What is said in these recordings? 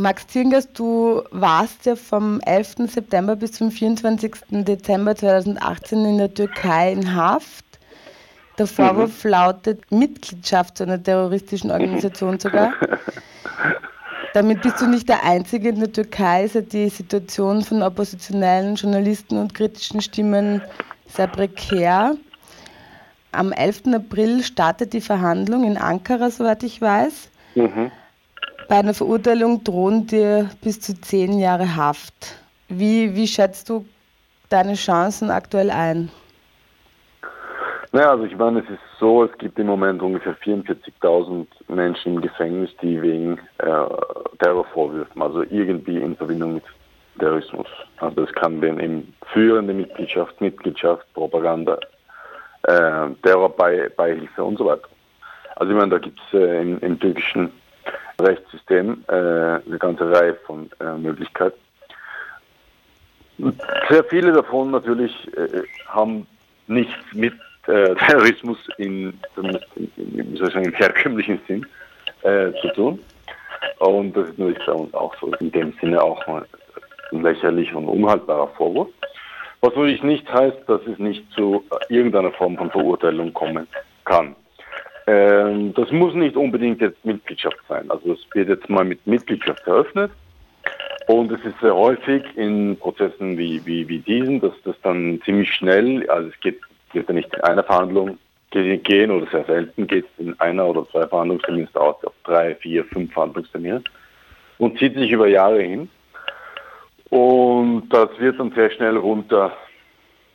Max Zingers, du warst ja vom 11. September bis zum 24. Dezember 2018 in der Türkei in Haft. Der Vorwurf mhm. lautet Mitgliedschaft zu einer terroristischen Organisation sogar. Damit bist du nicht der Einzige in der Türkei, seit die Situation von oppositionellen Journalisten und kritischen Stimmen sehr prekär. Am 11. April startet die Verhandlung in Ankara, soweit ich weiß. Mhm. Bei einer Verurteilung drohen dir bis zu zehn Jahre Haft. Wie, wie schätzt du deine Chancen aktuell ein? Naja, also ich meine, es ist so, es gibt im Moment ungefähr 44.000 Menschen im Gefängnis, die wegen äh, Terrorvorwürfen, also irgendwie in Verbindung mit Terrorismus, also es kann den eben führende Mitgliedschaft, Mitgliedschaft, Propaganda, äh, Terrorbeihilfe und so weiter. Also ich meine, da gibt es äh, im, im, türkischen Rechtssystem äh, eine ganze Reihe von äh, Möglichkeiten. Sehr viele davon natürlich äh, haben nichts mit äh, Terrorismus in, in, in, sagen, im herkömmlichen Sinn äh, zu tun. Und das ist natürlich bei uns auch so in dem Sinne auch ein lächerlicher und unhaltbarer Vorwurf. Was natürlich nicht heißt, dass es nicht zu irgendeiner Form von Verurteilung kommen kann. Ähm, das muss nicht unbedingt jetzt Mitgliedschaft sein. Also es wird jetzt mal mit Mitgliedschaft eröffnet. Und es ist sehr häufig in Prozessen wie, wie, wie diesen, dass das dann ziemlich schnell, also es geht wird ja nicht in einer Verhandlung gehen oder sehr selten geht es in einer oder zwei Verhandlungsterminen aus auf drei, vier, fünf Verhandlungstermine und zieht sich über Jahre hin. Und das wird dann sehr schnell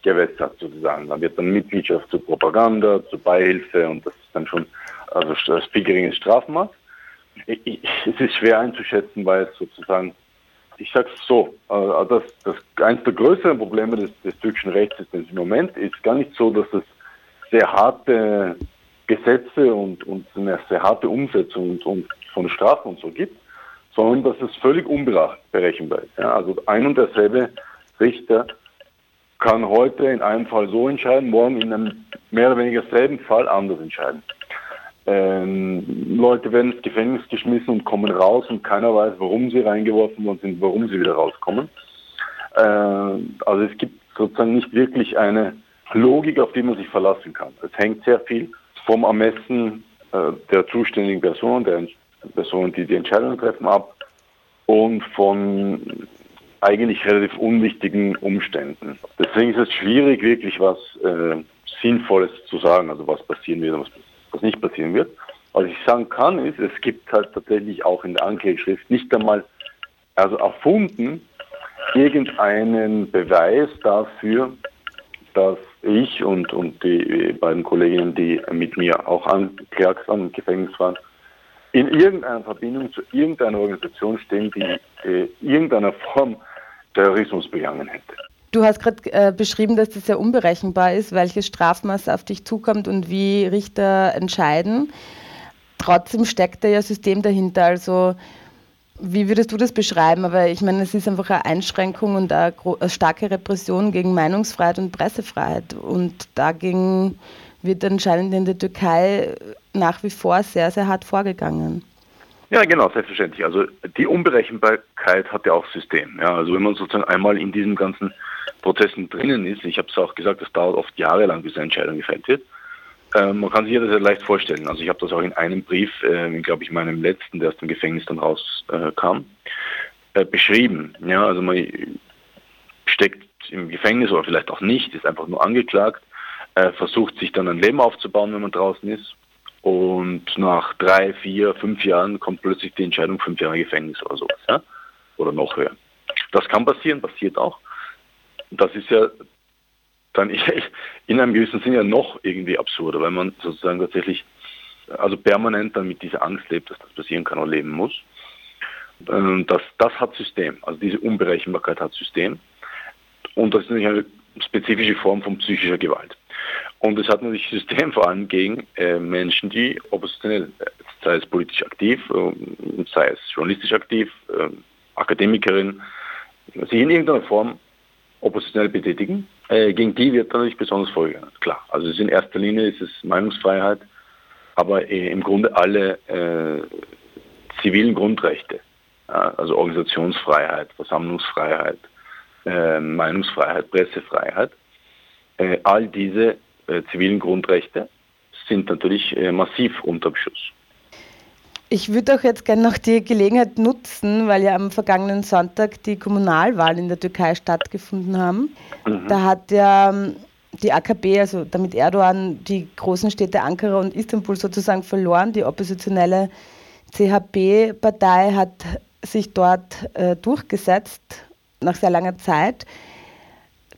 runtergewässert sozusagen. Da wird dann Mitgliedschaft zur Propaganda, zur Beihilfe und das ist dann schon also das viel geringes Strafmaß. Es ist schwer einzuschätzen, weil es sozusagen ich sage es so, äh, das, das eines der größeren Probleme des, des türkischen Rechtssystems im Moment ist gar nicht so, dass es sehr harte Gesetze und, und eine sehr harte Umsetzung und, und von Strafen und so gibt, sondern dass es völlig unberechenbar ist. Ja, also ein und derselbe Richter kann heute in einem Fall so entscheiden, morgen in einem mehr oder weniger selben Fall anders entscheiden. Ähm, Leute werden ins Gefängnis geschmissen und kommen raus und keiner weiß, warum sie reingeworfen worden sind, warum sie wieder rauskommen. Äh, also es gibt sozusagen nicht wirklich eine Logik, auf die man sich verlassen kann. Es hängt sehr viel vom Ermessen äh, der zuständigen Person, der Personen, die die Entscheidungen treffen, ab und von eigentlich relativ unwichtigen Umständen. Deswegen ist es schwierig, wirklich was äh, Sinnvolles zu sagen, also was passieren wird und was was nicht passieren wird. Was ich sagen kann, ist, es gibt halt tatsächlich auch in der Anklageschrift nicht einmal, also erfunden, irgendeinen Beweis dafür, dass ich und, und die beiden Kolleginnen, die mit mir auch angeklagt am Gefängnis waren, in irgendeiner Verbindung zu irgendeiner Organisation stehen, die äh, irgendeiner Form Terrorismus begangen hätte. Du hast gerade äh, beschrieben, dass das sehr unberechenbar ist, welches Strafmaß auf dich zukommt und wie Richter entscheiden. Trotzdem steckt da ja System dahinter. Also wie würdest du das beschreiben? Aber ich meine, es ist einfach eine Einschränkung und eine, starke Repression gegen Meinungsfreiheit und Pressefreiheit. Und dagegen wird anscheinend in der Türkei nach wie vor sehr, sehr hart vorgegangen. Ja, genau, selbstverständlich. Also die Unberechenbarkeit hat ja auch System. Ja, also wenn man sozusagen einmal in diesem ganzen Prozessen drinnen ist, ich habe es auch gesagt, das dauert oft jahrelang, bis eine Entscheidung gefällt wird. Ähm, man kann sich das ja leicht vorstellen. Also ich habe das auch in einem Brief, äh, glaube ich, meinem letzten, der aus dem Gefängnis dann rauskam, äh, äh, beschrieben. Ja, also man steckt im Gefängnis oder vielleicht auch nicht, ist einfach nur angeklagt, äh, versucht sich dann ein Leben aufzubauen, wenn man draußen ist. Und nach drei, vier, fünf Jahren kommt plötzlich die Entscheidung, fünf Jahre Gefängnis oder sowas. Ja? Oder noch höher. Das kann passieren, passiert auch das ist ja dann in einem gewissen Sinne ja noch irgendwie absurder, weil man sozusagen tatsächlich also permanent dann mit dieser Angst lebt, dass das passieren kann oder leben muss. Ähm, das, das hat System, also diese Unberechenbarkeit hat System. Und das ist natürlich eine spezifische Form von psychischer Gewalt. Und es hat natürlich System vor allem gegen äh, Menschen, die oppositionell, äh, sei es politisch aktiv, äh, sei es journalistisch aktiv, äh, Akademikerin, sich in irgendeiner Form oppositionell betätigen. Äh, gegen die wird natürlich besonders vorgegangen. Klar, also in erster Linie ist es Meinungsfreiheit, aber äh, im Grunde alle zivilen Grundrechte also Organisationsfreiheit, Versammlungsfreiheit, Meinungsfreiheit, Pressefreiheit. All diese äh, zivilen Grundrechte sind natürlich äh, massiv unter Beschuss. Ich würde auch jetzt gerne noch die Gelegenheit nutzen, weil ja am vergangenen Sonntag die Kommunalwahlen in der Türkei stattgefunden haben. Mhm. Da hat ja ähm, die AKP, also damit Erdogan, die großen Städte Ankara und Istanbul sozusagen verloren. Die oppositionelle CHP-Partei hat sich dort äh, durchgesetzt nach sehr langer Zeit.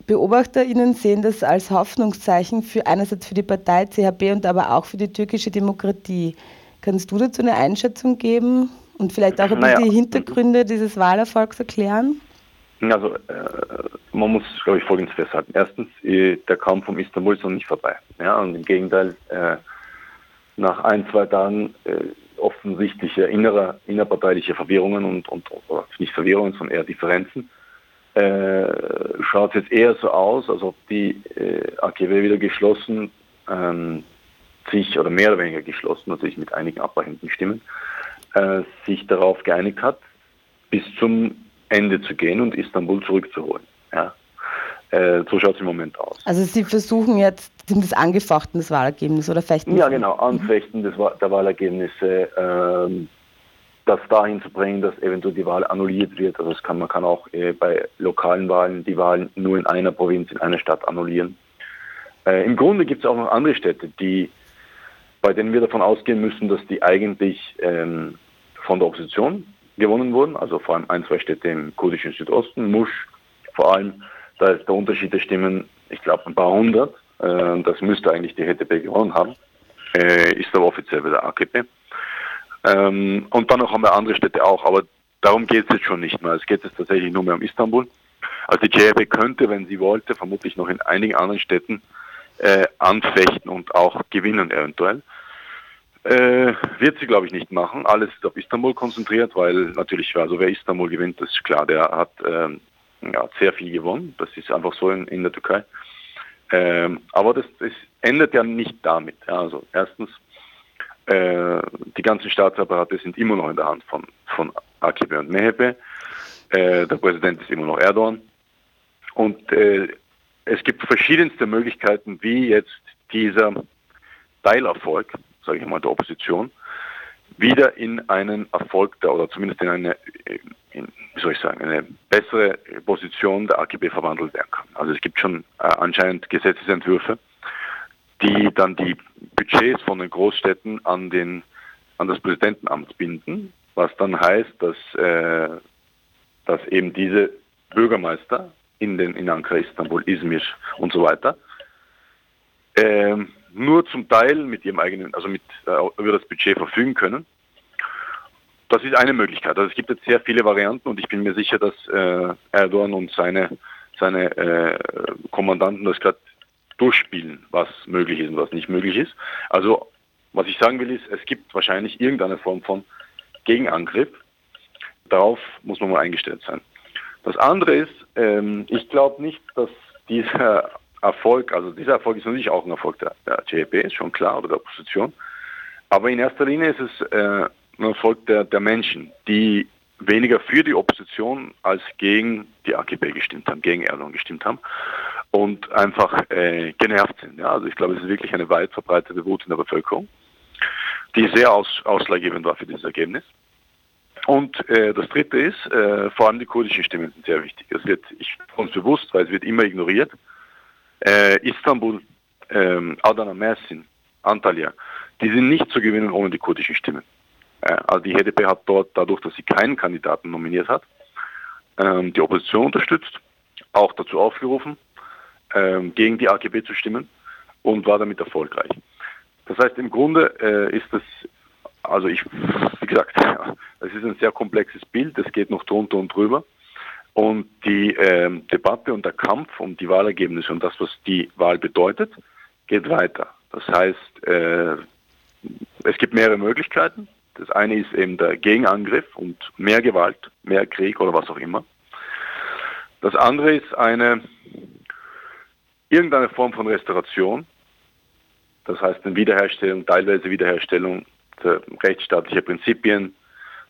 BeobachterInnen sehen das als Hoffnungszeichen für einerseits für die Partei CHP und aber auch für die türkische Demokratie. Kannst du dazu eine Einschätzung geben und vielleicht auch ein bisschen naja. die Hintergründe dieses Wahlerfolgs erklären? Also äh, man muss, glaube ich, Folgendes festhalten. Erstens, äh, der Kampf um Istanbul ist noch nicht vorbei. Ja, und im Gegenteil, äh, nach ein, zwei Tagen äh, offensichtliche innere, innerparteiliche Verwirrungen und, und nicht Verwirrungen, sondern eher Differenzen, äh, schaut es jetzt eher so aus, als ob die äh, AKW wieder geschlossen ähm, sich, oder mehr oder weniger geschlossen, natürlich mit einigen abweichenden Stimmen, äh, sich darauf geeinigt hat, bis zum Ende zu gehen und Istanbul zurückzuholen. Ja. Äh, so schaut es im Moment aus. Also Sie versuchen jetzt das Angefochten des Wahlergebnisses oder Fechten? Ja, genau, Anfechten des, der Wahlergebnisse, ähm, das dahin zu bringen, dass eventuell die Wahl annulliert wird. Also kann, man kann auch äh, bei lokalen Wahlen die Wahlen nur in einer Provinz, in einer Stadt annullieren. Äh, Im Grunde gibt es auch noch andere Städte, die, bei denen wir davon ausgehen müssen, dass die eigentlich ähm, von der Opposition gewonnen wurden. Also vor allem ein, zwei Städte im kurdischen Südosten, Musch vor allem. Da ist der Unterschied der Stimmen, ich glaube, ein paar hundert. Äh, das müsste eigentlich die HDP gewonnen haben. Äh, ist aber offiziell wieder AKP. Ähm, und dann noch haben wir andere Städte auch, aber darum geht es jetzt schon nicht mehr. Es geht jetzt tatsächlich nur mehr um Istanbul. Also die JRB könnte, wenn sie wollte, vermutlich noch in einigen anderen Städten äh, anfechten und auch gewinnen eventuell. Äh, wird sie, glaube ich, nicht machen. Alles ist auf Istanbul konzentriert, weil natürlich, also wer Istanbul gewinnt, das ist klar, der hat ähm, ja, sehr viel gewonnen. Das ist einfach so in, in der Türkei. Ähm, aber das, das endet ja nicht damit. Ja, also erstens, äh, die ganzen Staatsapparate sind immer noch in der Hand von, von AKP und MHP. Äh, der Präsident ist immer noch Erdogan. Und äh, es gibt verschiedenste Möglichkeiten, wie jetzt dieser Teilerfolg, sage ich mal, der Opposition, wieder in einen Erfolg der, oder zumindest in eine, in, wie soll ich sagen, eine bessere Position der AKP verwandelt werden kann. Also es gibt schon äh, anscheinend Gesetzesentwürfe, die dann die Budgets von den Großstädten an, den, an das Präsidentenamt binden, was dann heißt, dass, äh, dass eben diese Bürgermeister in, den, in Ankara, Istanbul, Izmir und so weiter äh, nur zum Teil mit ihrem eigenen, also mit, äh, über das Budget verfügen können. Das ist eine Möglichkeit. Also es gibt jetzt sehr viele Varianten und ich bin mir sicher, dass äh, Erdogan und seine, seine äh, Kommandanten das gerade durchspielen, was möglich ist und was nicht möglich ist. Also was ich sagen will ist, es gibt wahrscheinlich irgendeine Form von Gegenangriff. Darauf muss man mal eingestellt sein. Das andere ist, ähm, ich glaube nicht, dass dieser Erfolg, also dieser Erfolg ist natürlich auch ein Erfolg der, der CHP, ist schon klar, oder der Opposition. Aber in erster Linie ist es äh, ein Erfolg der, der Menschen, die weniger für die Opposition als gegen die AKP gestimmt haben, gegen Erdogan gestimmt haben und einfach äh, genervt sind. Ja? Also ich glaube, es ist wirklich eine weit verbreitete Wut in der Bevölkerung, die sehr aus, ausschlaggebend war für dieses Ergebnis. Und äh, das Dritte ist, äh, vor allem die kurdischen Stimmen sind sehr wichtig. Es wird ich, uns bewusst, weil es wird immer ignoriert. Äh, Istanbul, ähm, Adana, Mersin, Antalya, die sind nicht zu gewinnen ohne die kurdischen Stimmen. Äh, also die HDP hat dort, dadurch, dass sie keinen Kandidaten nominiert hat, ähm, die Opposition unterstützt, auch dazu aufgerufen, ähm, gegen die AKP zu stimmen und war damit erfolgreich. Das heißt, im Grunde äh, ist das, also ich, wie gesagt, es ist ein sehr komplexes Bild, es geht noch drunter und drüber. Und die äh, Debatte und der Kampf um die Wahlergebnisse und das, was die Wahl bedeutet, geht weiter. Das heißt, äh, es gibt mehrere Möglichkeiten. Das eine ist eben der Gegenangriff und mehr Gewalt, mehr Krieg oder was auch immer. Das andere ist eine irgendeine Form von Restauration, das heißt eine Wiederherstellung, teilweise Wiederherstellung der rechtsstaatlicher Prinzipien,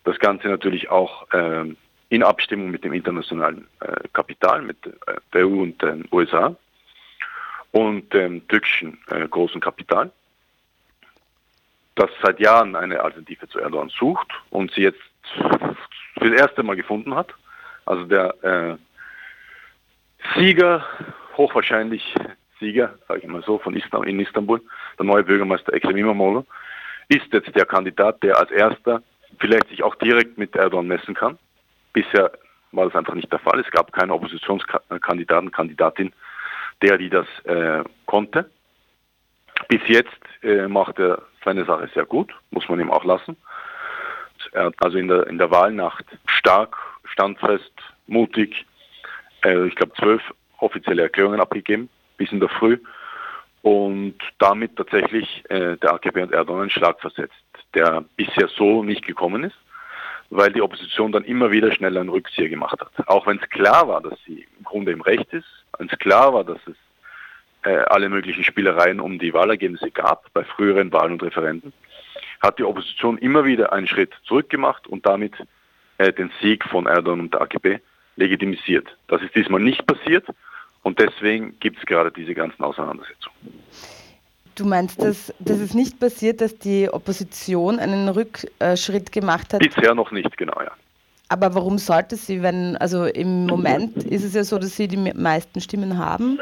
Das Ganze natürlich auch äh, in Abstimmung mit dem internationalen äh, Kapital, mit äh, der EU und den USA und dem türkischen äh, großen Kapital, das seit Jahren eine Alternative zu Erdogan sucht und sie jetzt für das erste Mal gefunden hat. Also der äh, Sieger, hochwahrscheinlich Sieger, sage ich mal so, von Istanbul, in Istanbul, der neue Bürgermeister Ekrem İmamoğlu, ist jetzt der Kandidat, der als erster vielleicht sich auch direkt mit Erdogan messen kann. Bisher war das einfach nicht der Fall. Es gab keinen Oppositionskandidaten, Kandidatin, der die das äh, konnte. Bis jetzt äh, macht er seine Sache sehr gut, muss man ihm auch lassen. Er hat also in der, in der Wahlnacht stark, standfest, mutig, äh, ich glaube zwölf offizielle Erklärungen abgegeben, bis in der Früh und damit tatsächlich äh, der AKP und Erdogan einen Schlag versetzt, der bisher so nicht gekommen ist, weil die Opposition dann immer wieder schnell einen Rückzieher gemacht hat. Auch wenn es klar war, dass sie im Grunde im Recht ist, wenn es klar war, dass es äh, alle möglichen Spielereien um die Wahlergebnisse gab bei früheren Wahlen und Referenden, hat die Opposition immer wieder einen Schritt zurückgemacht und damit äh, den Sieg von Erdogan und der AKP legitimisiert. Das ist diesmal nicht passiert und deswegen gibt es gerade diese ganzen Auseinandersetzungen. Du meinst, dass, dass es nicht passiert, dass die Opposition einen Rückschritt gemacht hat? Bisher noch nicht, genau, ja. Aber warum sollte sie, wenn, also im Moment ist es ja so, dass sie die meisten Stimmen haben?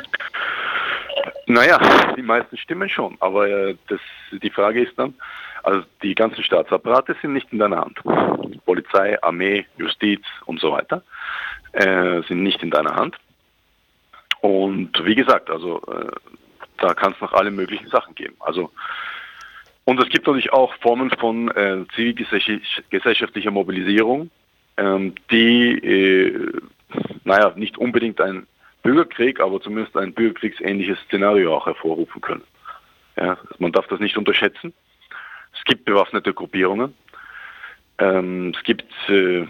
Naja, die meisten Stimmen schon, aber äh, das, die Frage ist dann, also die ganzen Staatsapparate sind nicht in deiner Hand. Polizei, Armee, Justiz und so weiter äh, sind nicht in deiner Hand. Und wie gesagt, also äh, da kann es noch alle möglichen Sachen geben. Also und es gibt natürlich auch Formen von äh, zivilgesellschaftlicher Mobilisierung, ähm, die, äh, naja, nicht unbedingt ein Bürgerkrieg, aber zumindest ein bürgerkriegsähnliches Szenario auch hervorrufen können. Ja, man darf das nicht unterschätzen. Es gibt bewaffnete Gruppierungen. Ähm, es gibt äh,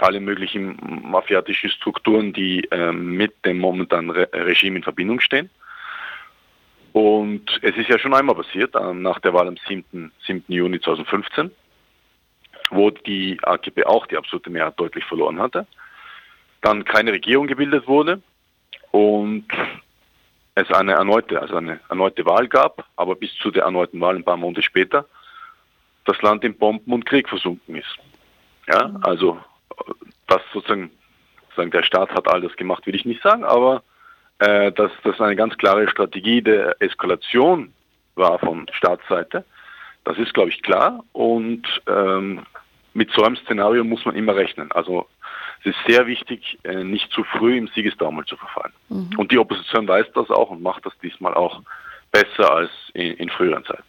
alle möglichen mafiatischen Strukturen, die äh, mit dem momentanen Re Regime in Verbindung stehen. Und es ist ja schon einmal passiert, äh, nach der Wahl am 7. 7. Juni 2015, wo die AKP auch die absolute Mehrheit deutlich verloren hatte, dann keine Regierung gebildet wurde und es eine erneute, also eine erneute Wahl gab, aber bis zu der erneuten Wahl ein paar Monate später das Land in Bomben und Krieg versunken ist. Ja, also das sozusagen, sozusagen der Staat hat all das gemacht, will ich nicht sagen, aber äh, dass das eine ganz klare Strategie der Eskalation war von Staatsseite, das ist, glaube ich, klar. Und ähm, mit so einem Szenario muss man immer rechnen. Also es ist sehr wichtig, äh, nicht zu früh im Siegestaumel zu verfallen. Mhm. Und die Opposition weiß das auch und macht das diesmal auch besser als in, in früheren Zeiten.